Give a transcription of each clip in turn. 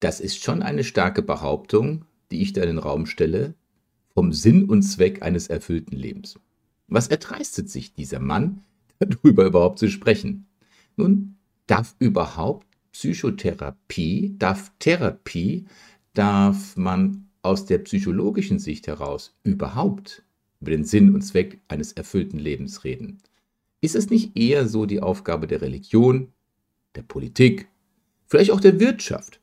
Das ist schon eine starke Behauptung, die ich da in den Raum stelle, vom Sinn und Zweck eines erfüllten Lebens. Was erdreistet sich dieser Mann, darüber überhaupt zu sprechen? Nun, darf überhaupt Psychotherapie, darf Therapie, darf man aus der psychologischen Sicht heraus überhaupt über den Sinn und Zweck eines erfüllten Lebens reden? Ist es nicht eher so die Aufgabe der Religion, der Politik, vielleicht auch der Wirtschaft?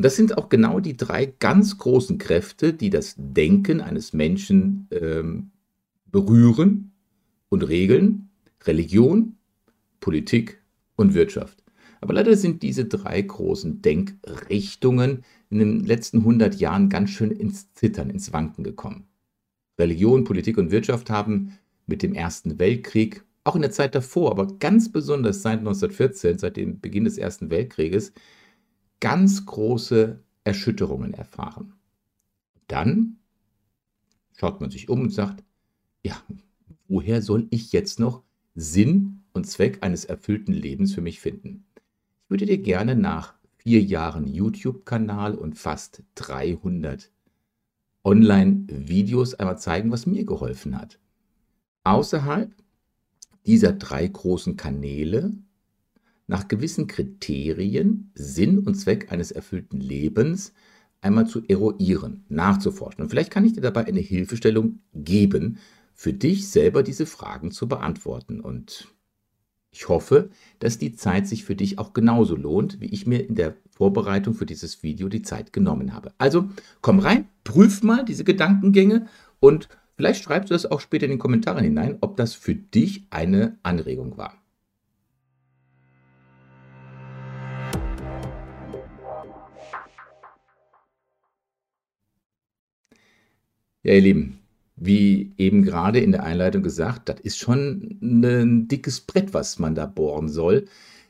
Und das sind auch genau die drei ganz großen Kräfte, die das Denken eines Menschen ähm, berühren und regeln. Religion, Politik und Wirtschaft. Aber leider sind diese drei großen Denkrichtungen in den letzten 100 Jahren ganz schön ins Zittern, ins Wanken gekommen. Religion, Politik und Wirtschaft haben mit dem Ersten Weltkrieg, auch in der Zeit davor, aber ganz besonders seit 1914, seit dem Beginn des Ersten Weltkrieges, ganz große Erschütterungen erfahren. Dann schaut man sich um und sagt, ja, woher soll ich jetzt noch Sinn und Zweck eines erfüllten Lebens für mich finden? Ich würde dir gerne nach vier Jahren YouTube-Kanal und fast 300 Online-Videos einmal zeigen, was mir geholfen hat. Außerhalb dieser drei großen Kanäle nach gewissen Kriterien Sinn und Zweck eines erfüllten Lebens einmal zu eruieren, nachzuforschen. Und vielleicht kann ich dir dabei eine Hilfestellung geben, für dich selber diese Fragen zu beantworten. Und ich hoffe, dass die Zeit sich für dich auch genauso lohnt, wie ich mir in der Vorbereitung für dieses Video die Zeit genommen habe. Also komm rein, prüf mal diese Gedankengänge und vielleicht schreibst du das auch später in den Kommentaren hinein, ob das für dich eine Anregung war. Ja, ihr Lieben, wie eben gerade in der Einleitung gesagt, das ist schon ein dickes Brett, was man da bohren soll,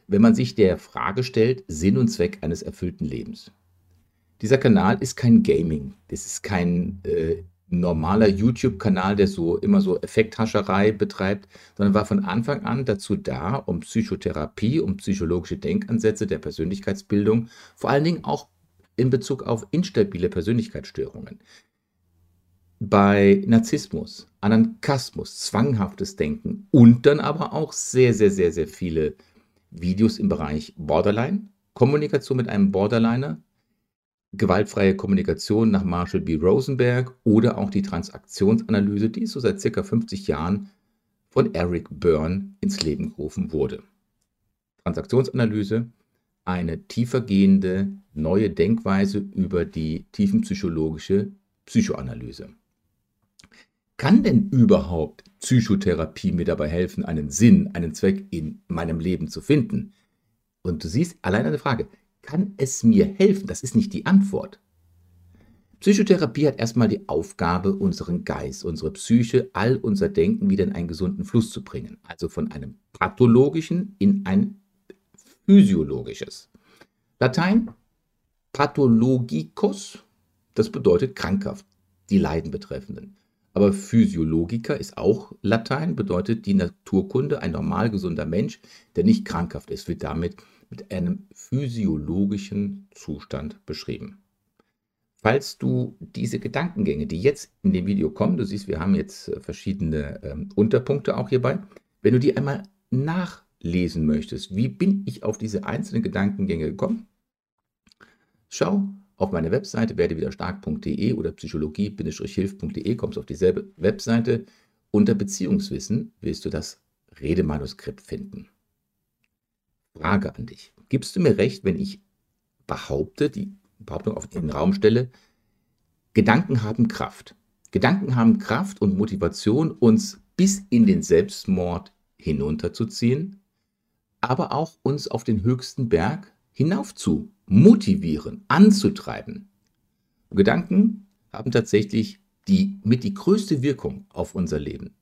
wenn man sich der Frage stellt, Sinn und Zweck eines erfüllten Lebens. Dieser Kanal ist kein Gaming, das ist kein äh, normaler YouTube-Kanal, der so immer so Effekthascherei betreibt, sondern war von Anfang an dazu da, um Psychotherapie, um psychologische Denkansätze der Persönlichkeitsbildung, vor allen Dingen auch in Bezug auf instabile Persönlichkeitsstörungen bei Narzissmus, Anankasmus, zwanghaftes Denken und dann aber auch sehr, sehr, sehr, sehr viele Videos im Bereich Borderline, Kommunikation mit einem Borderliner, gewaltfreie Kommunikation nach Marshall B. Rosenberg oder auch die Transaktionsanalyse, die so seit circa 50 Jahren von Eric Byrne ins Leben gerufen wurde. Transaktionsanalyse, eine tiefergehende neue Denkweise über die tiefenpsychologische Psychoanalyse. Kann denn überhaupt Psychotherapie mir dabei helfen, einen Sinn, einen Zweck in meinem Leben zu finden? Und du siehst, allein eine Frage, kann es mir helfen? Das ist nicht die Antwort. Psychotherapie hat erstmal die Aufgabe, unseren Geist, unsere Psyche, all unser Denken wieder in einen gesunden Fluss zu bringen. Also von einem pathologischen in ein physiologisches. Latein pathologicus, das bedeutet krankhaft, die Leiden betreffenden. Aber Physiologiker ist auch Latein, bedeutet die Naturkunde, ein normal gesunder Mensch, der nicht krankhaft ist, wird damit mit einem physiologischen Zustand beschrieben. Falls du diese Gedankengänge, die jetzt in dem Video kommen, du siehst, wir haben jetzt äh, verschiedene ähm, Unterpunkte auch hierbei, wenn du die einmal nachlesen möchtest, wie bin ich auf diese einzelnen Gedankengänge gekommen? Schau auf meine Webseite werdewiderstark.de oder psychologie-hilf.de kommst auf dieselbe Webseite. Unter Beziehungswissen wirst du das Redemanuskript finden. Frage an dich. Gibst du mir recht, wenn ich behaupte, die Behauptung auf den Raum stelle, Gedanken haben Kraft. Gedanken haben Kraft und Motivation, uns bis in den Selbstmord hinunterzuziehen, aber auch uns auf den höchsten Berg hinauf zu motivieren, anzutreiben. Gedanken haben tatsächlich die mit die größte Wirkung auf unser Leben.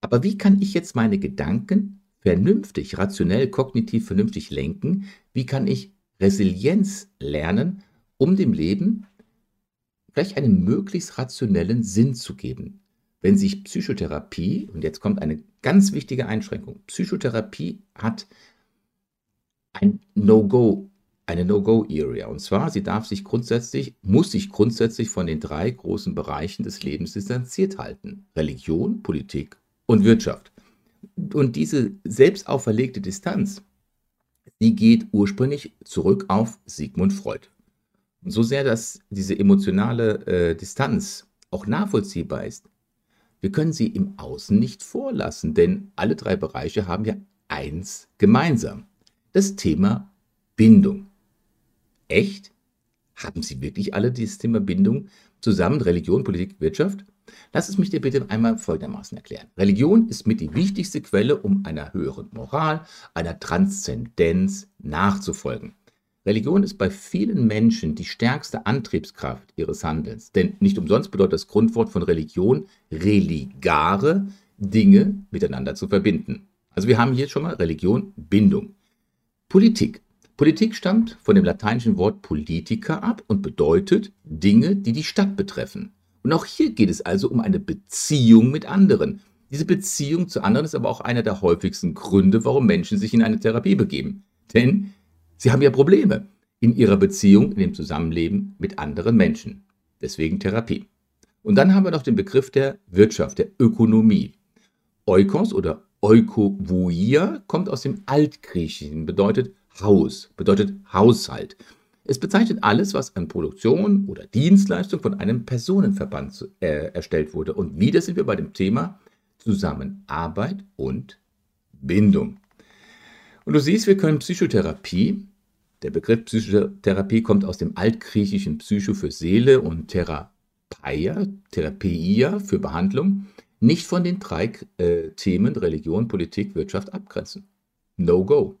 Aber wie kann ich jetzt meine Gedanken vernünftig, rationell, kognitiv vernünftig lenken? Wie kann ich Resilienz lernen, um dem Leben vielleicht einen möglichst rationellen Sinn zu geben? Wenn sich Psychotherapie, und jetzt kommt eine ganz wichtige Einschränkung, Psychotherapie hat ein No-Go eine No-Go-Area. Und zwar, sie darf sich grundsätzlich, muss sich grundsätzlich von den drei großen Bereichen des Lebens distanziert halten. Religion, Politik und Wirtschaft. Und diese selbst auferlegte Distanz, die geht ursprünglich zurück auf Sigmund Freud. So sehr, dass diese emotionale äh, Distanz auch nachvollziehbar ist, wir können sie im Außen nicht vorlassen, denn alle drei Bereiche haben ja eins gemeinsam. Das Thema Bindung. Echt? Haben Sie wirklich alle dieses Thema Bindung zusammen, Religion, Politik, Wirtschaft? Lass es mich dir bitte einmal folgendermaßen erklären. Religion ist mit die wichtigste Quelle, um einer höheren Moral, einer Transzendenz nachzufolgen. Religion ist bei vielen Menschen die stärkste Antriebskraft ihres Handelns. Denn nicht umsonst bedeutet das Grundwort von Religion religare, Dinge miteinander zu verbinden. Also wir haben hier schon mal Religion, Bindung. Politik. Politik stammt von dem lateinischen Wort politica ab und bedeutet Dinge, die die Stadt betreffen. Und auch hier geht es also um eine Beziehung mit anderen. Diese Beziehung zu anderen ist aber auch einer der häufigsten Gründe, warum Menschen sich in eine Therapie begeben. Denn Sie haben ja Probleme in ihrer Beziehung, in dem Zusammenleben mit anderen Menschen. Deswegen Therapie. Und dann haben wir noch den Begriff der Wirtschaft, der Ökonomie. Oikos oder Oikovoia kommt aus dem Altgriechischen, bedeutet Haus, bedeutet Haushalt. Es bezeichnet alles, was an Produktion oder Dienstleistung von einem Personenverband äh, erstellt wurde. Und wieder sind wir bei dem Thema Zusammenarbeit und Bindung. Und du siehst, wir können Psychotherapie der Begriff Psychotherapie kommt aus dem altgriechischen Psycho für Seele und Therapeia, Therapeia für Behandlung, nicht von den drei äh, Themen Religion, Politik, Wirtschaft abgrenzen. No go.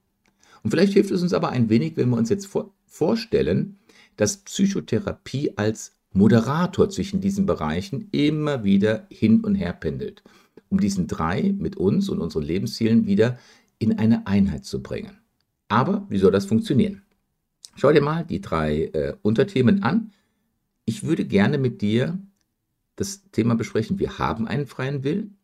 Und vielleicht hilft es uns aber ein wenig, wenn wir uns jetzt vor vorstellen, dass Psychotherapie als Moderator zwischen diesen Bereichen immer wieder hin und her pendelt, um diesen drei mit uns und unseren Lebenszielen wieder in eine Einheit zu bringen. Aber wie soll das funktionieren? Schau dir mal die drei äh, Unterthemen an. Ich würde gerne mit dir das Thema besprechen. Wir haben einen freien Willen.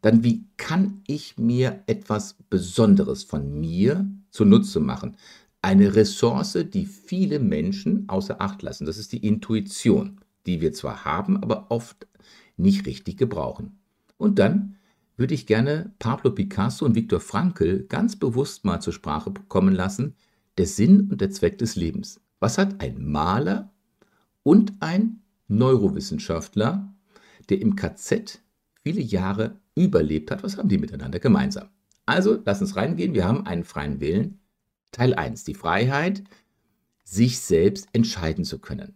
Dann, wie kann ich mir etwas Besonderes von mir zunutze machen? Eine Ressource, die viele Menschen außer Acht lassen. Das ist die Intuition, die wir zwar haben, aber oft nicht richtig gebrauchen. Und dann würde ich gerne Pablo Picasso und Viktor Frankl ganz bewusst mal zur Sprache kommen lassen, der Sinn und der Zweck des Lebens. Was hat ein Maler und ein Neurowissenschaftler, der im KZ viele Jahre überlebt hat, was haben die miteinander gemeinsam? Also, lass uns reingehen. Wir haben einen freien Willen. Teil 1, die Freiheit, sich selbst entscheiden zu können.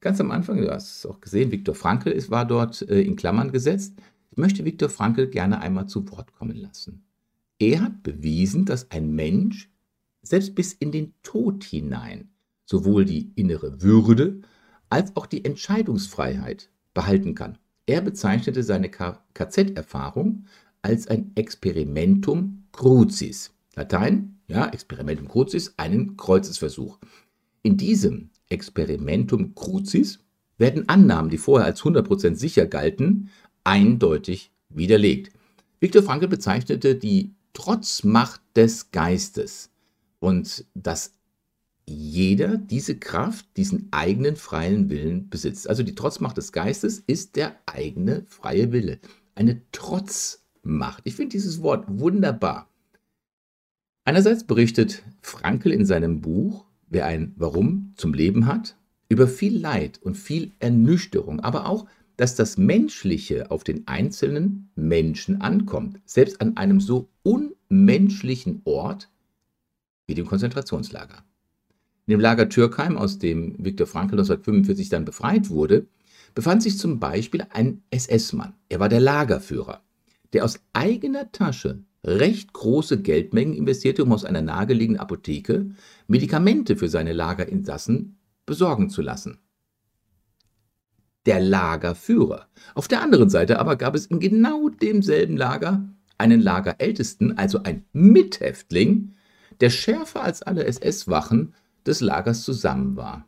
Ganz am Anfang, du hast es auch gesehen, Viktor Frankl ist, war dort äh, in Klammern gesetzt. Ich möchte Viktor Frankl gerne einmal zu Wort kommen lassen. Er hat bewiesen, dass ein Mensch selbst bis in den Tod hinein sowohl die innere Würde als auch die Entscheidungsfreiheit behalten kann. Er bezeichnete seine KZ-Erfahrung als ein Experimentum crucis. Latein, ja, Experimentum crucis, einen Kreuzesversuch. In diesem Experimentum crucis werden Annahmen, die vorher als 100% sicher galten, eindeutig widerlegt. Viktor Frankl bezeichnete die Trotzmacht des Geistes und dass jeder diese Kraft, diesen eigenen freien Willen besitzt. Also die Trotzmacht des Geistes ist der eigene freie Wille. Eine Trotzmacht. Ich finde dieses Wort wunderbar. Einerseits berichtet Frankl in seinem Buch, wer ein Warum zum Leben hat, über viel Leid und viel Ernüchterung, aber auch, dass das Menschliche auf den einzelnen Menschen ankommt, selbst an einem so unmenschlichen Ort wie dem Konzentrationslager. In dem Lager Türkheim, aus dem Viktor Frankl 1945 dann befreit wurde, befand sich zum Beispiel ein SS-Mann. Er war der Lagerführer, der aus eigener Tasche recht große Geldmengen investierte, um aus einer nahegelegenen Apotheke Medikamente für seine Lagerinsassen besorgen zu lassen. Der Lagerführer. Auf der anderen Seite aber gab es in genau demselben Lager einen Lagerältesten, also ein Mithäftling, der schärfer als alle SS-Wachen des Lagers zusammen war.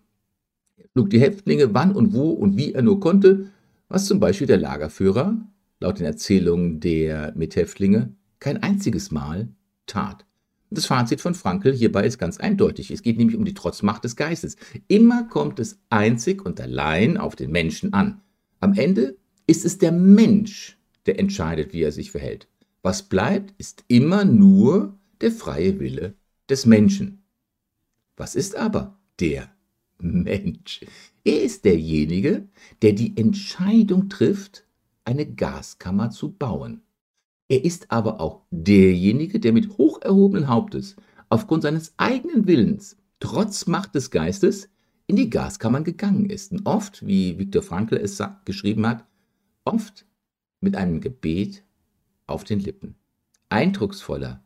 Er schlug die Häftlinge wann und wo und wie er nur konnte, was zum Beispiel der Lagerführer, laut den Erzählungen der Mithäftlinge, kein einziges Mal tat. Das Fazit von Frankl hierbei ist ganz eindeutig. Es geht nämlich um die Trotzmacht des Geistes. Immer kommt es einzig und allein auf den Menschen an. Am Ende ist es der Mensch, der entscheidet, wie er sich verhält. Was bleibt, ist immer nur der freie Wille des Menschen. Was ist aber der Mensch? Er ist derjenige, der die Entscheidung trifft, eine Gaskammer zu bauen. Er ist aber auch derjenige, der mit hoch erhobenen Hauptes aufgrund seines eigenen Willens, trotz Macht des Geistes, in die Gaskammern gegangen ist. Und oft, wie Viktor Frankl es geschrieben hat, oft mit einem Gebet auf den Lippen. Eindrucksvoller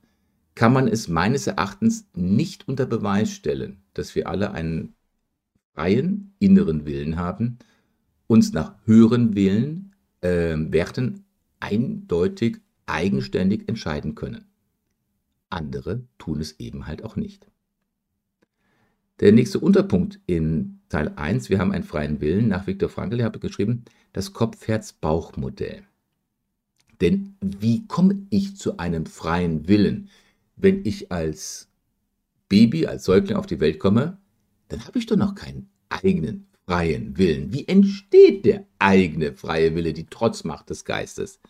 kann man es meines Erachtens nicht unter Beweis stellen, dass wir alle einen freien inneren Willen haben, uns nach höheren Willen, äh, Werten eindeutig, eigenständig entscheiden können. Andere tun es eben halt auch nicht. Der nächste Unterpunkt in Teil 1, wir haben einen freien Willen, nach Viktor Frankl, der hat geschrieben, das Kopf-Herz-Bauch-Modell. Denn wie komme ich zu einem freien Willen? Wenn ich als Baby, als Säugling auf die Welt komme, dann habe ich doch noch keinen eigenen freien Willen. Wie entsteht der eigene freie Wille, die Trotzmacht des Geistes?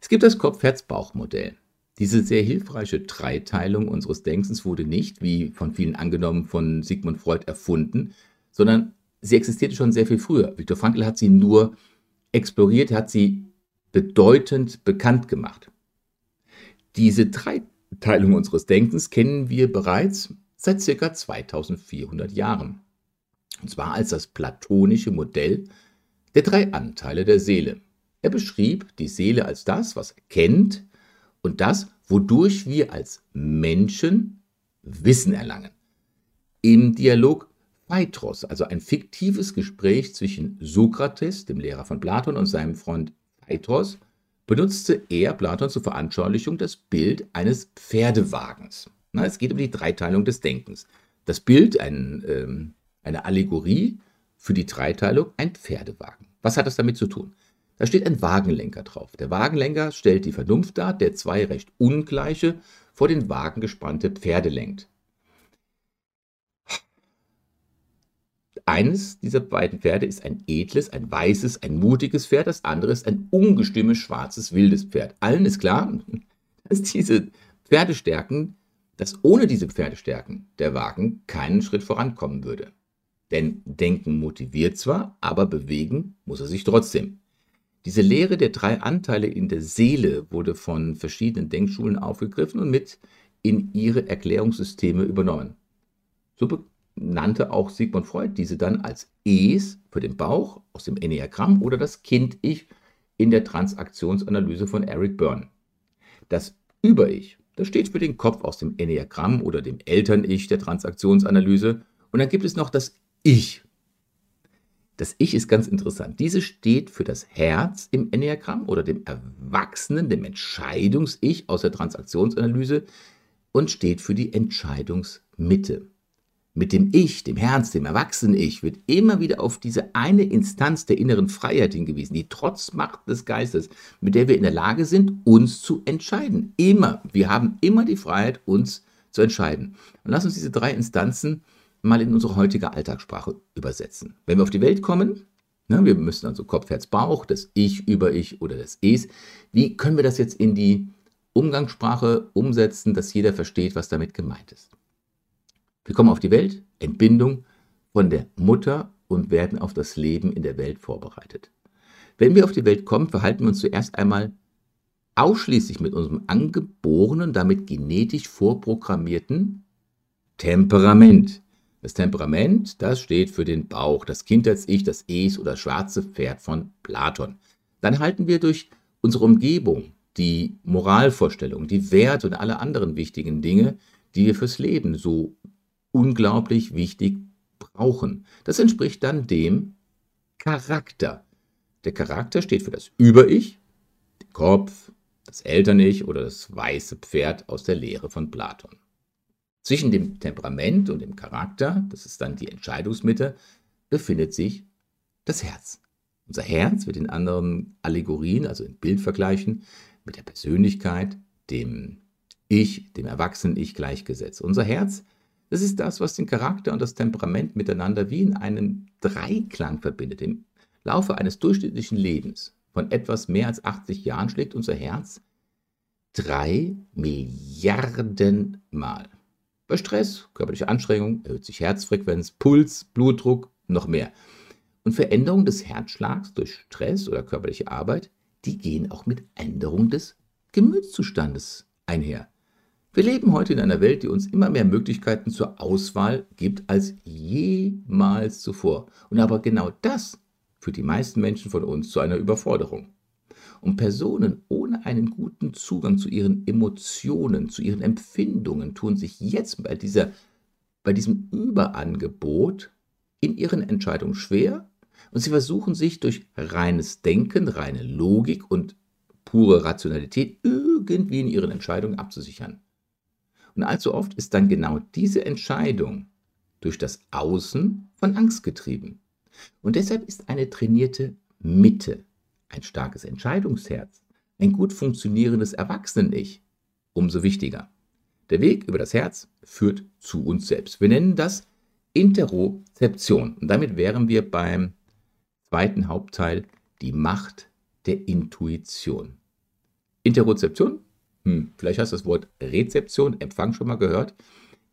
Es gibt das Kopf-Herz-Bauch-Modell. Diese sehr hilfreiche Dreiteilung unseres Denkens wurde nicht, wie von vielen angenommen, von Sigmund Freud erfunden, sondern sie existierte schon sehr viel früher. Viktor Frankl hat sie nur exploriert, hat sie bedeutend bekannt gemacht. Diese Dreiteilung unseres Denkens kennen wir bereits seit ca. 2400 Jahren. Und zwar als das platonische Modell der drei Anteile der Seele. Er beschrieb die Seele als das, was er kennt und das, wodurch wir als Menschen Wissen erlangen. Im Dialog Phaedros, also ein fiktives Gespräch zwischen Sokrates, dem Lehrer von Platon, und seinem Freund Phaedros, benutzte er, Platon, zur Veranschaulichung das Bild eines Pferdewagens. Na, es geht um die Dreiteilung des Denkens. Das Bild, ein, ähm, eine Allegorie für die Dreiteilung, ein Pferdewagen. Was hat das damit zu tun? Da steht ein Wagenlenker drauf. Der Wagenlenker stellt die Vernunft dar, der zwei recht ungleiche, vor den Wagen gespannte Pferde lenkt. Eines dieser beiden Pferde ist ein edles, ein weißes, ein mutiges Pferd, das andere ist ein ungestümes, schwarzes, wildes Pferd. Allen ist klar, dass diese Pferdestärken, dass ohne diese Pferdestärken der Wagen keinen Schritt vorankommen würde. Denn Denken motiviert zwar, aber bewegen muss er sich trotzdem. Diese Lehre der drei Anteile in der Seele wurde von verschiedenen Denkschulen aufgegriffen und mit in ihre Erklärungssysteme übernommen. So nannte auch Sigmund Freud diese dann als Es für den Bauch aus dem Enneagramm oder das Kind-Ich in der Transaktionsanalyse von Eric Byrne. Das Über-Ich, das steht für den Kopf aus dem Enneagramm oder dem Eltern-Ich der Transaktionsanalyse. Und dann gibt es noch das Ich. Das Ich ist ganz interessant. Diese steht für das Herz im Enneagramm oder dem Erwachsenen, dem Entscheidungs-Ich aus der Transaktionsanalyse und steht für die Entscheidungsmitte mit dem Ich, dem Herz, dem Erwachsenen-Ich, wird immer wieder auf diese eine Instanz der inneren Freiheit hingewiesen, die Trotzmacht des Geistes, mit der wir in der Lage sind, uns zu entscheiden. Immer. Wir haben immer die Freiheit, uns zu entscheiden. Und lass uns diese drei Instanzen mal in unsere heutige Alltagssprache übersetzen. Wenn wir auf die Welt kommen, ne, wir müssen also Kopf, Herz, Bauch, das Ich, Über-Ich oder das Es, wie können wir das jetzt in die Umgangssprache umsetzen, dass jeder versteht, was damit gemeint ist? Wir kommen auf die Welt, Entbindung von der Mutter und werden auf das Leben in der Welt vorbereitet. Wenn wir auf die Welt kommen, verhalten wir uns zuerst einmal ausschließlich mit unserem angeborenen, damit genetisch vorprogrammierten Temperament. Das Temperament, das steht für den Bauch, das Kindheits-Ich, das Es oder schwarze Pferd von Platon. Dann halten wir durch unsere Umgebung die Moralvorstellungen, die Werte und alle anderen wichtigen Dinge, die wir fürs Leben so unglaublich wichtig brauchen. Das entspricht dann dem Charakter. Der Charakter steht für das Über-Ich, den Kopf, das Eltern-Ich oder das weiße Pferd aus der Lehre von Platon. Zwischen dem Temperament und dem Charakter, das ist dann die Entscheidungsmitte, befindet sich das Herz. Unser Herz wird in anderen Allegorien, also in Bildvergleichen, mit der Persönlichkeit, dem Ich, dem erwachsenen Ich gleichgesetzt. Unser Herz, das ist das, was den Charakter und das Temperament miteinander wie in einem Dreiklang verbindet. Im Laufe eines durchschnittlichen Lebens von etwas mehr als 80 Jahren schlägt unser Herz drei Milliarden Mal. Bei Stress, körperlicher Anstrengung erhöht sich Herzfrequenz, Puls, Blutdruck, noch mehr. Und Veränderungen des Herzschlags durch Stress oder körperliche Arbeit, die gehen auch mit Änderung des Gemütszustandes einher. Wir leben heute in einer Welt, die uns immer mehr Möglichkeiten zur Auswahl gibt als jemals zuvor. Und aber genau das führt die meisten Menschen von uns zu einer Überforderung. Und Personen ohne einen guten Zugang zu ihren Emotionen, zu ihren Empfindungen tun sich jetzt bei, dieser, bei diesem Überangebot in ihren Entscheidungen schwer und sie versuchen sich durch reines Denken, reine Logik und pure Rationalität irgendwie in ihren Entscheidungen abzusichern. Und allzu oft ist dann genau diese Entscheidung durch das Außen von Angst getrieben. Und deshalb ist eine trainierte Mitte ein starkes Entscheidungsherz, ein gut funktionierendes Erwachsenen-Ich umso wichtiger. Der Weg über das Herz führt zu uns selbst. Wir nennen das Interozeption. Und damit wären wir beim zweiten Hauptteil die Macht der Intuition. Interozeption, hm, vielleicht hast du das Wort Rezeption, Empfang schon mal gehört.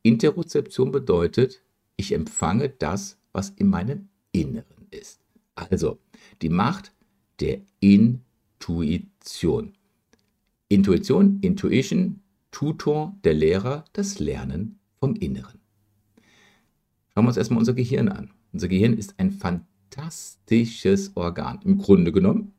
Interozeption bedeutet, ich empfange das, was in meinem Inneren ist. Also die Macht der Intuition. Intuition, Intuition, Tutor, der Lehrer, das Lernen vom Inneren. Schauen wir uns erstmal unser Gehirn an. Unser Gehirn ist ein fantastisches Organ. Im Grunde genommen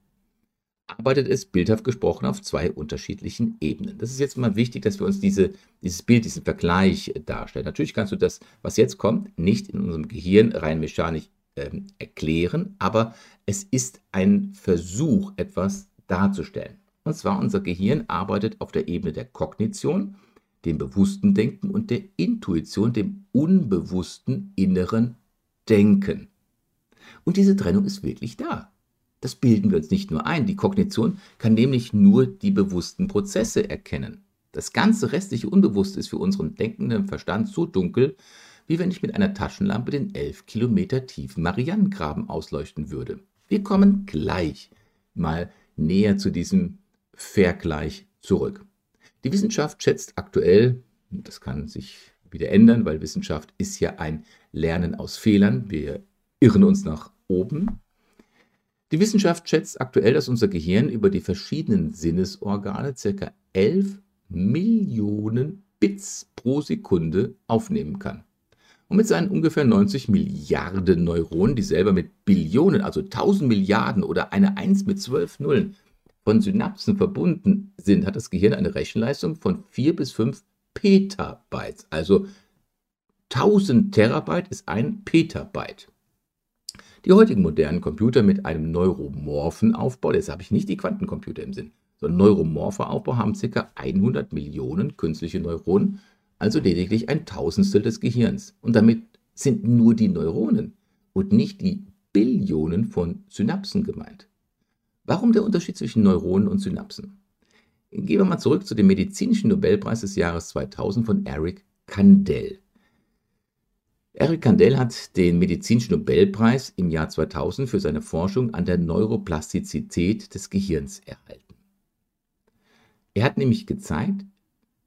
arbeitet es bildhaft gesprochen auf zwei unterschiedlichen Ebenen. Das ist jetzt mal wichtig, dass wir uns diese, dieses Bild, diesen Vergleich darstellen. Natürlich kannst du das, was jetzt kommt, nicht in unserem Gehirn rein mechanisch ähm, erklären, aber es ist ein Versuch, etwas darzustellen. Und zwar unser Gehirn arbeitet auf der Ebene der Kognition, dem bewussten Denken und der Intuition, dem unbewussten inneren Denken. Und diese Trennung ist wirklich da. Das bilden wir uns nicht nur ein. Die Kognition kann nämlich nur die bewussten Prozesse erkennen. Das ganze restliche Unbewusste ist für unseren denkenden Verstand so dunkel, wie wenn ich mit einer Taschenlampe den elf Kilometer tiefen Marianengraben ausleuchten würde. Wir kommen gleich mal näher zu diesem Vergleich zurück. Die Wissenschaft schätzt aktuell, das kann sich wieder ändern, weil Wissenschaft ist ja ein Lernen aus Fehlern. Wir irren uns nach oben. Die Wissenschaft schätzt aktuell, dass unser Gehirn über die verschiedenen Sinnesorgane ca. 11 Millionen Bits pro Sekunde aufnehmen kann. Und mit seinen ungefähr 90 Milliarden Neuronen, die selber mit Billionen, also 1000 Milliarden oder eine 1 mit 12 Nullen von Synapsen verbunden sind, hat das Gehirn eine Rechenleistung von 4 bis 5 Petabytes. Also 1000 Terabyte ist ein Petabyte. Die heutigen modernen Computer mit einem neuromorphen Aufbau, jetzt habe ich nicht die Quantencomputer im Sinn, sondern neuromorpher Aufbau haben ca. 100 Millionen künstliche Neuronen also lediglich ein Tausendstel des Gehirns. Und damit sind nur die Neuronen und nicht die Billionen von Synapsen gemeint. Warum der Unterschied zwischen Neuronen und Synapsen? Gehen wir mal zurück zu dem medizinischen Nobelpreis des Jahres 2000 von Eric Kandel. Eric Kandel hat den medizinischen Nobelpreis im Jahr 2000 für seine Forschung an der Neuroplastizität des Gehirns erhalten. Er hat nämlich gezeigt,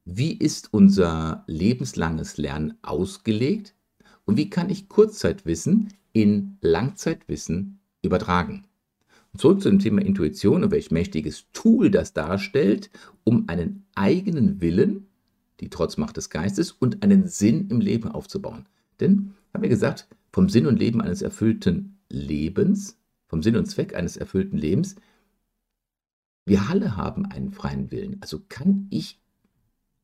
wie ist unser lebenslanges Lernen ausgelegt und wie kann ich Kurzzeitwissen in Langzeitwissen übertragen. Und zurück zu dem Thema Intuition und welch mächtiges Tool das darstellt, um einen eigenen Willen, die Trotzmacht des Geistes und einen Sinn im Leben aufzubauen. Denn, haben wir gesagt, vom Sinn und Leben eines erfüllten Lebens, vom Sinn und Zweck eines erfüllten Lebens, wir alle haben einen freien Willen. Also kann ich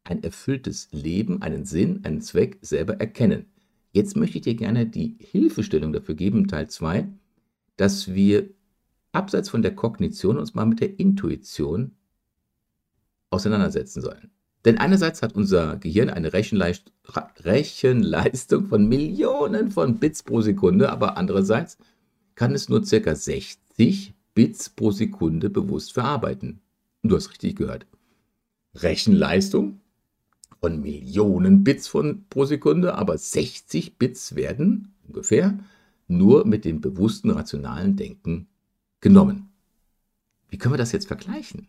ein erfülltes Leben, einen Sinn, einen Zweck selber erkennen. Jetzt möchte ich dir gerne die Hilfestellung dafür geben, Teil 2, dass wir abseits von der Kognition uns mal mit der Intuition auseinandersetzen sollen. Denn einerseits hat unser Gehirn eine Rechenleist Rechenleistung von Millionen von Bits pro Sekunde, aber andererseits kann es nur ca. 60 Bits pro Sekunde bewusst verarbeiten. Du hast richtig gehört. Rechenleistung von Millionen Bits von, pro Sekunde, aber 60 Bits werden ungefähr nur mit dem bewussten rationalen Denken genommen. Wie können wir das jetzt vergleichen?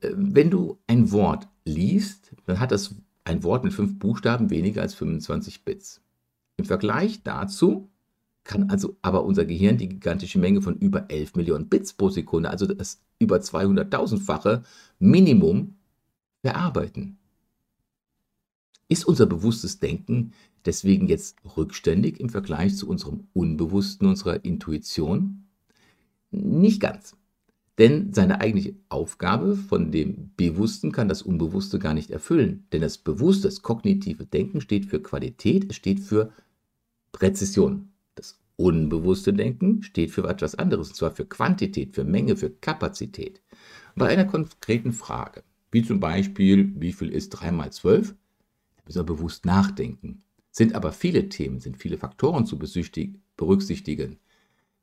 Äh, wenn du ein Wort liest, dann hat das ein Wort mit fünf Buchstaben weniger als 25 Bits. Im Vergleich dazu kann also aber unser Gehirn die gigantische Menge von über 11 Millionen Bits pro Sekunde, also das über 200.000-fache Minimum, verarbeiten. Ist unser bewusstes Denken deswegen jetzt rückständig im Vergleich zu unserem Unbewussten, unserer Intuition? Nicht ganz. Denn seine eigentliche Aufgabe von dem Bewussten kann das Unbewusste gar nicht erfüllen. Denn das bewusste, das kognitive Denken steht für Qualität, es steht für Präzision. Das unbewusste Denken steht für etwas anderes, und zwar für Quantität, für Menge, für Kapazität. Bei einer konkreten Frage, wie zum Beispiel, wie viel ist 3 mal 12, müssen wir bewusst nachdenken. Sind aber viele Themen, sind viele Faktoren zu berücksichtigen,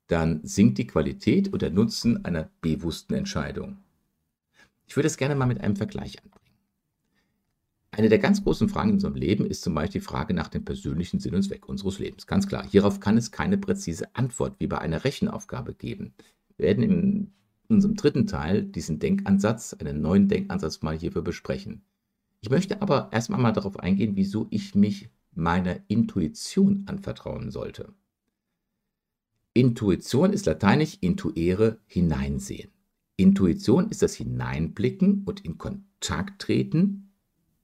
dann sinkt die Qualität und der Nutzen einer bewussten Entscheidung. Ich würde es gerne mal mit einem Vergleich anbringen. Eine der ganz großen Fragen in unserem Leben ist zum Beispiel die Frage nach dem persönlichen Sinn und Zweck unseres Lebens. Ganz klar, hierauf kann es keine präzise Antwort wie bei einer Rechenaufgabe geben. Wir werden in unserem dritten Teil diesen Denkansatz, einen neuen Denkansatz mal hierfür besprechen. Ich möchte aber erstmal mal darauf eingehen, wieso ich mich meiner Intuition anvertrauen sollte. Intuition ist lateinisch intuere, hineinsehen. Intuition ist das Hineinblicken und in Kontakt treten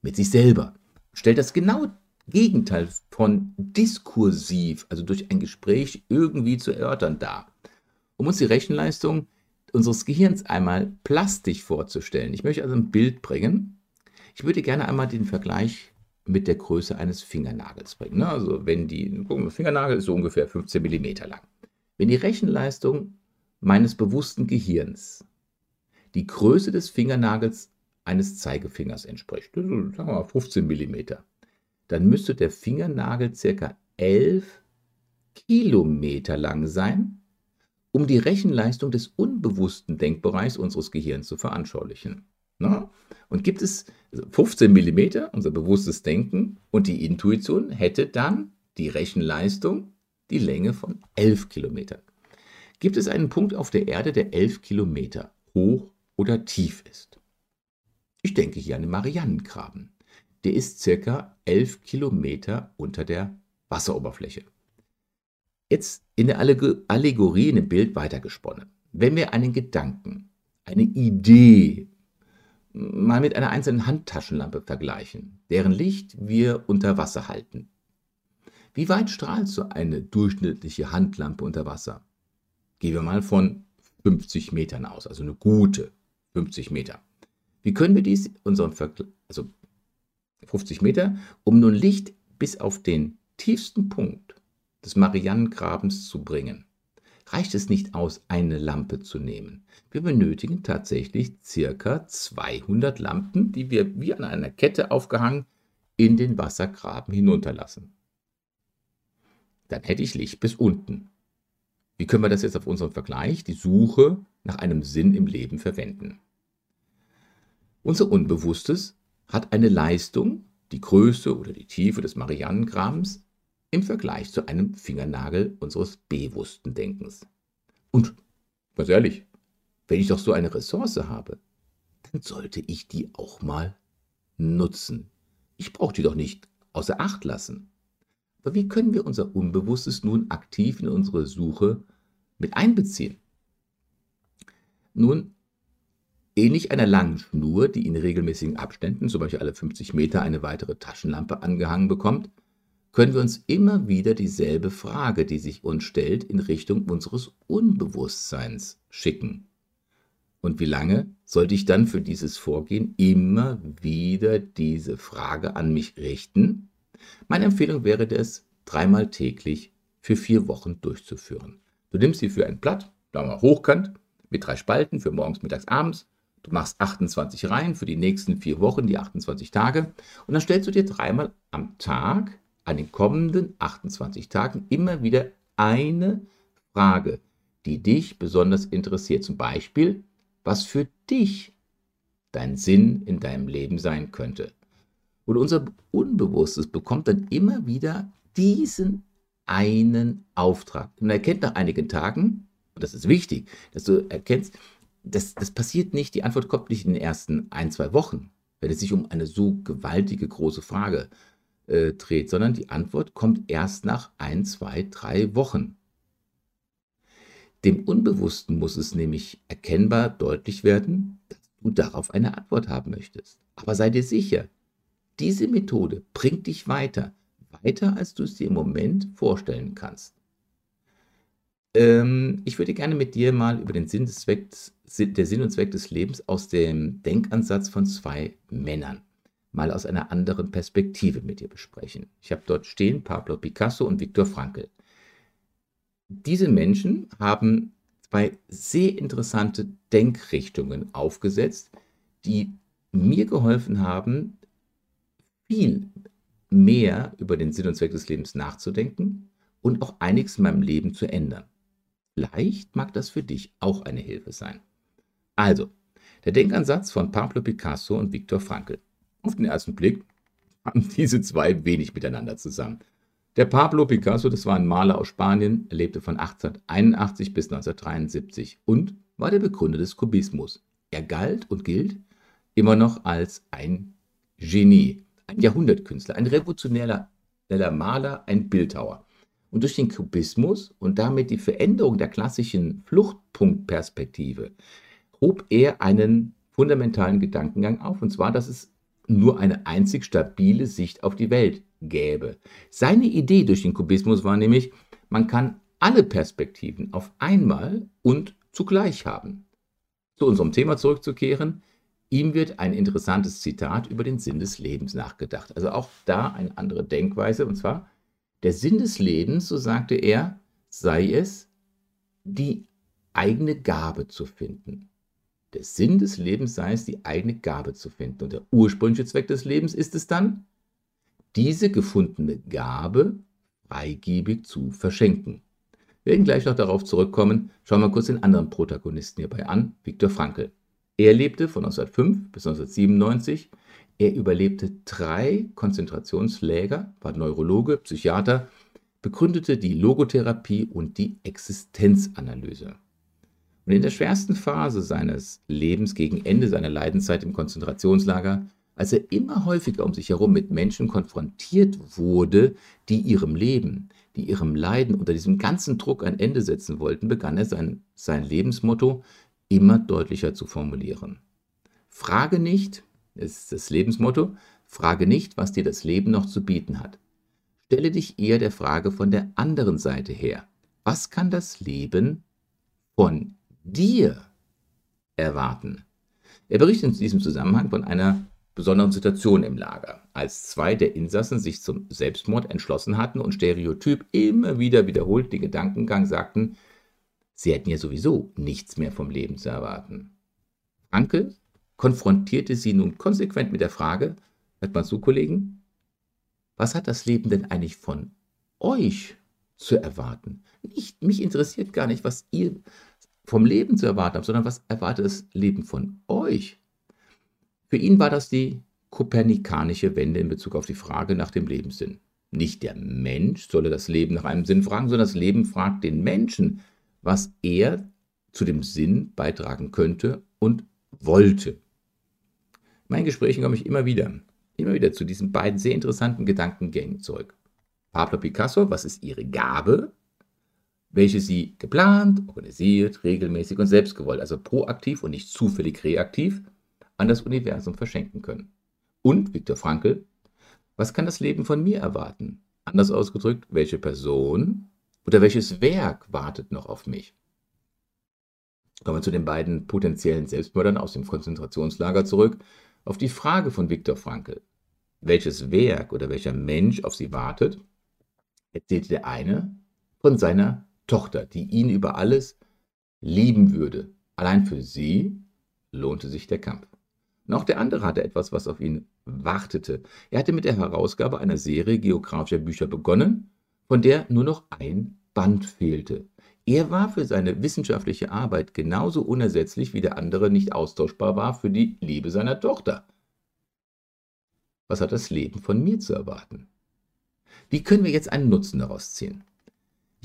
mit sich selber. Stellt das genau Gegenteil von diskursiv, also durch ein Gespräch irgendwie zu erörtern, dar. Um uns die Rechenleistung unseres Gehirns einmal plastisch vorzustellen. Ich möchte also ein Bild bringen. Ich würde gerne einmal den Vergleich mit der Größe eines Fingernagels bringen. Ne? Also wenn die, gucken, der Fingernagel ist so ungefähr 15 mm lang. Wenn die Rechenleistung meines bewussten Gehirns die Größe des Fingernagels eines Zeigefingers entspricht, sagen wir mal 15 mm, dann müsste der Fingernagel ca. 11 Kilometer lang sein, um die Rechenleistung des unbewussten Denkbereichs unseres Gehirns zu veranschaulichen. Na? Und gibt es 15 mm, unser bewusstes Denken und die Intuition hätte dann die Rechenleistung die Länge von 11 Kilometern. Gibt es einen Punkt auf der Erde, der 11 Kilometer hoch oder tief ist? Ich denke hier an den Marianengraben. Der ist circa 11 Kilometer unter der Wasseroberfläche. Jetzt in der Allegorie, in dem Bild weitergesponnen. Wenn wir einen Gedanken, eine Idee mal mit einer einzelnen Handtaschenlampe vergleichen, deren Licht wir unter Wasser halten, wie weit strahlt so eine durchschnittliche Handlampe unter Wasser? Gehen wir mal von 50 Metern aus, also eine gute 50 Meter. Wie können wir dies unserem Vergleich, also 50 Meter, um nun Licht bis auf den tiefsten Punkt des Marianengrabens zu bringen? Reicht es nicht aus, eine Lampe zu nehmen? Wir benötigen tatsächlich circa 200 Lampen, die wir wie an einer Kette aufgehangen in den Wassergraben hinunterlassen dann hätte ich Licht bis unten. Wie können wir das jetzt auf unserem Vergleich, die Suche nach einem Sinn im Leben verwenden? Unser Unbewusstes hat eine Leistung, die Größe oder die Tiefe des Marianengrabens, im Vergleich zu einem Fingernagel unseres bewussten Denkens. Und, ganz ehrlich, wenn ich doch so eine Ressource habe, dann sollte ich die auch mal nutzen. Ich brauche die doch nicht außer Acht lassen. Aber wie können wir unser Unbewusstes nun aktiv in unsere Suche mit einbeziehen? Nun, ähnlich einer langen Schnur, die in regelmäßigen Abständen, zum Beispiel alle 50 Meter, eine weitere Taschenlampe angehangen bekommt, können wir uns immer wieder dieselbe Frage, die sich uns stellt, in Richtung unseres Unbewusstseins schicken. Und wie lange sollte ich dann für dieses Vorgehen immer wieder diese Frage an mich richten, meine Empfehlung wäre es, dreimal täglich für vier Wochen durchzuführen. Du nimmst sie für ein Blatt, sagen wir hochkant, mit drei Spalten für morgens, mittags, abends. Du machst 28 Reihen für die nächsten vier Wochen, die 28 Tage. Und dann stellst du dir dreimal am Tag, an den kommenden 28 Tagen, immer wieder eine Frage, die dich besonders interessiert. Zum Beispiel, was für dich dein Sinn in deinem Leben sein könnte. Und unser Unbewusstes bekommt dann immer wieder diesen einen Auftrag. Und er erkennt nach einigen Tagen, und das ist wichtig, dass du erkennst, das, das passiert nicht, die Antwort kommt nicht in den ersten ein, zwei Wochen, wenn es sich um eine so gewaltige große Frage äh, dreht, sondern die Antwort kommt erst nach ein, zwei, drei Wochen. Dem Unbewussten muss es nämlich erkennbar deutlich werden, dass du darauf eine Antwort haben möchtest. Aber sei dir sicher, diese Methode bringt dich weiter, weiter als du es dir im Moment vorstellen kannst. Ähm, ich würde gerne mit dir mal über den Sinn des Zwecks, der Sinn und Zweck des Lebens aus dem Denkansatz von zwei Männern mal aus einer anderen Perspektive mit dir besprechen. Ich habe dort stehen Pablo Picasso und Viktor Frankl. Diese Menschen haben zwei sehr interessante Denkrichtungen aufgesetzt, die mir geholfen haben, viel mehr über den Sinn und Zweck des Lebens nachzudenken und auch einiges in meinem Leben zu ändern. Vielleicht mag das für dich auch eine Hilfe sein. Also, der Denkansatz von Pablo Picasso und Viktor Frankl. Auf den ersten Blick haben diese zwei wenig miteinander zusammen. Der Pablo Picasso, das war ein Maler aus Spanien, lebte von 1881 bis 1973 und war der Begründer des Kubismus. Er galt und gilt immer noch als ein Genie, ein Jahrhundertkünstler, ein revolutionärer Maler, ein Bildhauer. Und durch den Kubismus und damit die Veränderung der klassischen Fluchtpunktperspektive hob er einen fundamentalen Gedankengang auf, und zwar, dass es nur eine einzig stabile Sicht auf die Welt gäbe. Seine Idee durch den Kubismus war nämlich, man kann alle Perspektiven auf einmal und zugleich haben. Zu unserem Thema zurückzukehren, ihm wird ein interessantes Zitat über den Sinn des Lebens nachgedacht. Also auch da eine andere Denkweise, und zwar, der Sinn des Lebens, so sagte er, sei es, die eigene Gabe zu finden. Der Sinn des Lebens sei es, die eigene Gabe zu finden. Und der ursprüngliche Zweck des Lebens ist es dann, diese gefundene Gabe freigebig zu verschenken. Wir werden gleich noch darauf zurückkommen. Schauen wir kurz den anderen Protagonisten hierbei an, Viktor Frankl. Er lebte von 1905 bis 1997. Er überlebte drei Konzentrationslager, war Neurologe, Psychiater, begründete die Logotherapie und die Existenzanalyse. Und in der schwersten Phase seines Lebens gegen Ende seiner Leidenszeit im Konzentrationslager, als er immer häufiger um sich herum mit Menschen konfrontiert wurde, die ihrem Leben, die ihrem Leiden unter diesem ganzen Druck ein Ende setzen wollten, begann er sein, sein Lebensmotto immer deutlicher zu formulieren. Frage nicht, ist das Lebensmotto, frage nicht, was dir das Leben noch zu bieten hat. Stelle dich eher der Frage von der anderen Seite her. Was kann das Leben von dir erwarten. Er berichtet in diesem Zusammenhang von einer besonderen Situation im Lager, als zwei der Insassen sich zum Selbstmord entschlossen hatten und stereotyp immer wieder wiederholt den Gedankengang sagten, sie hätten ja sowieso nichts mehr vom Leben zu erwarten. Anke konfrontierte sie nun konsequent mit der Frage, hört mal zu, Kollegen, was hat das Leben denn eigentlich von euch zu erwarten? Nicht, mich interessiert gar nicht, was ihr vom Leben zu erwarten habt, sondern was erwartet das Leben von euch? Für ihn war das die kopernikanische Wende in Bezug auf die Frage nach dem Lebenssinn. Nicht der Mensch solle das Leben nach einem Sinn fragen, sondern das Leben fragt den Menschen, was er zu dem Sinn beitragen könnte und wollte. In meinen Gesprächen komme ich immer wieder, immer wieder zu diesen beiden sehr interessanten Gedankengängen zurück. Pablo Picasso, was ist ihre Gabe? Welche sie geplant, organisiert, regelmäßig und selbstgewollt, also proaktiv und nicht zufällig reaktiv, an das Universum verschenken können. Und, Viktor Frankl, was kann das Leben von mir erwarten? Anders ausgedrückt, welche Person oder welches Werk wartet noch auf mich? Kommen wir zu den beiden potenziellen Selbstmördern aus dem Konzentrationslager zurück. Auf die Frage von Viktor Frankl, welches Werk oder welcher Mensch auf sie wartet, erzählte der eine von seiner Tochter, die ihn über alles lieben würde. Allein für sie lohnte sich der Kampf. Und auch der andere hatte etwas, was auf ihn wartete. Er hatte mit der Herausgabe einer Serie geografischer Bücher begonnen, von der nur noch ein Band fehlte. Er war für seine wissenschaftliche Arbeit genauso unersetzlich, wie der andere nicht austauschbar war für die Liebe seiner Tochter. Was hat das Leben von mir zu erwarten? Wie können wir jetzt einen Nutzen daraus ziehen?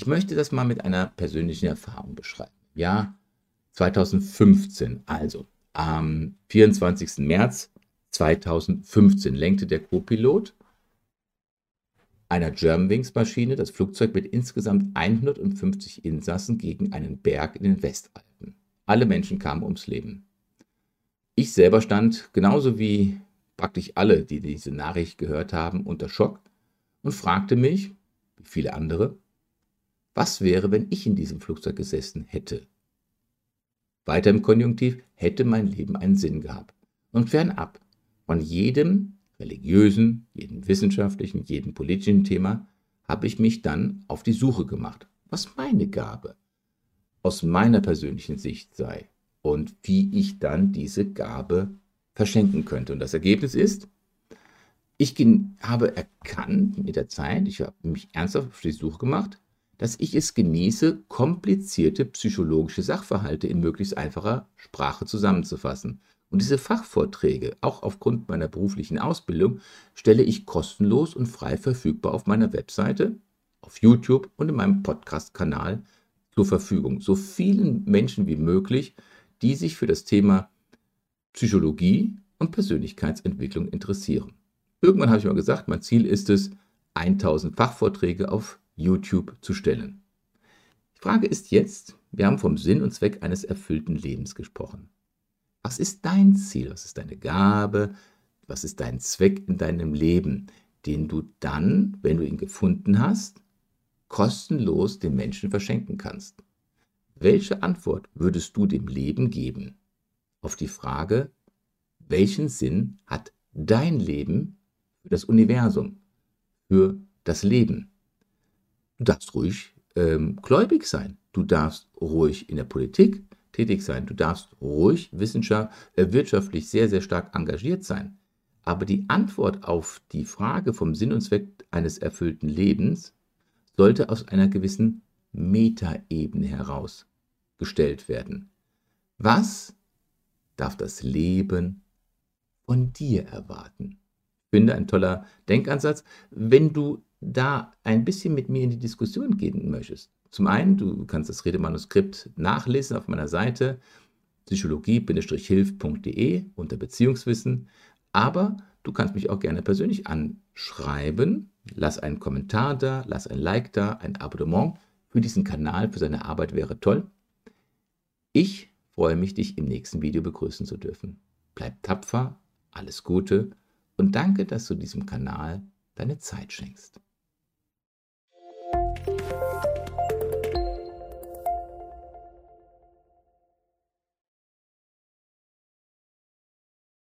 Ich möchte das mal mit einer persönlichen Erfahrung beschreiben. Ja, 2015, also am 24. März 2015 lenkte der Co-Pilot einer Germanwings-Maschine das Flugzeug mit insgesamt 150 Insassen gegen einen Berg in den Westalpen. Alle Menschen kamen ums Leben. Ich selber stand, genauso wie praktisch alle, die diese Nachricht gehört haben, unter Schock und fragte mich, wie viele andere, was wäre, wenn ich in diesem Flugzeug gesessen hätte? Weiter im Konjunktiv hätte mein Leben einen Sinn gehabt. Und fernab von jedem religiösen, jedem wissenschaftlichen, jedem politischen Thema habe ich mich dann auf die Suche gemacht, was meine Gabe aus meiner persönlichen Sicht sei und wie ich dann diese Gabe verschenken könnte. Und das Ergebnis ist, ich habe erkannt mit der Zeit, ich habe mich ernsthaft auf die Suche gemacht, dass ich es genieße, komplizierte psychologische Sachverhalte in möglichst einfacher Sprache zusammenzufassen. Und diese Fachvorträge, auch aufgrund meiner beruflichen Ausbildung, stelle ich kostenlos und frei verfügbar auf meiner Webseite, auf YouTube und in meinem Podcast-Kanal zur Verfügung. So vielen Menschen wie möglich, die sich für das Thema Psychologie und Persönlichkeitsentwicklung interessieren. Irgendwann habe ich mal gesagt, mein Ziel ist es, 1000 Fachvorträge auf YouTube zu stellen. Die Frage ist jetzt, wir haben vom Sinn und Zweck eines erfüllten Lebens gesprochen. Was ist dein Ziel? Was ist deine Gabe? Was ist dein Zweck in deinem Leben, den du dann, wenn du ihn gefunden hast, kostenlos den Menschen verschenken kannst? Welche Antwort würdest du dem Leben geben auf die Frage, welchen Sinn hat dein Leben für das Universum, für das Leben? Du darfst ruhig ähm, gläubig sein. Du darfst ruhig in der Politik tätig sein. Du darfst ruhig Wissenschaft, äh, wirtschaftlich sehr, sehr stark engagiert sein. Aber die Antwort auf die Frage vom Sinn und Zweck eines erfüllten Lebens sollte aus einer gewissen Metaebene heraus gestellt werden. Was darf das Leben von dir erwarten? Ich finde ein toller Denkansatz. Wenn du da ein bisschen mit mir in die Diskussion gehen möchtest, zum einen, du kannst das Redemanuskript nachlesen auf meiner Seite psychologie-hilf.de unter Beziehungswissen, aber du kannst mich auch gerne persönlich anschreiben. Lass einen Kommentar da, lass ein Like da, ein Abonnement für diesen Kanal, für seine Arbeit wäre toll. Ich freue mich, dich im nächsten Video begrüßen zu dürfen. Bleib tapfer, alles Gute und danke, dass du diesem Kanal deine Zeit schenkst. Thank you.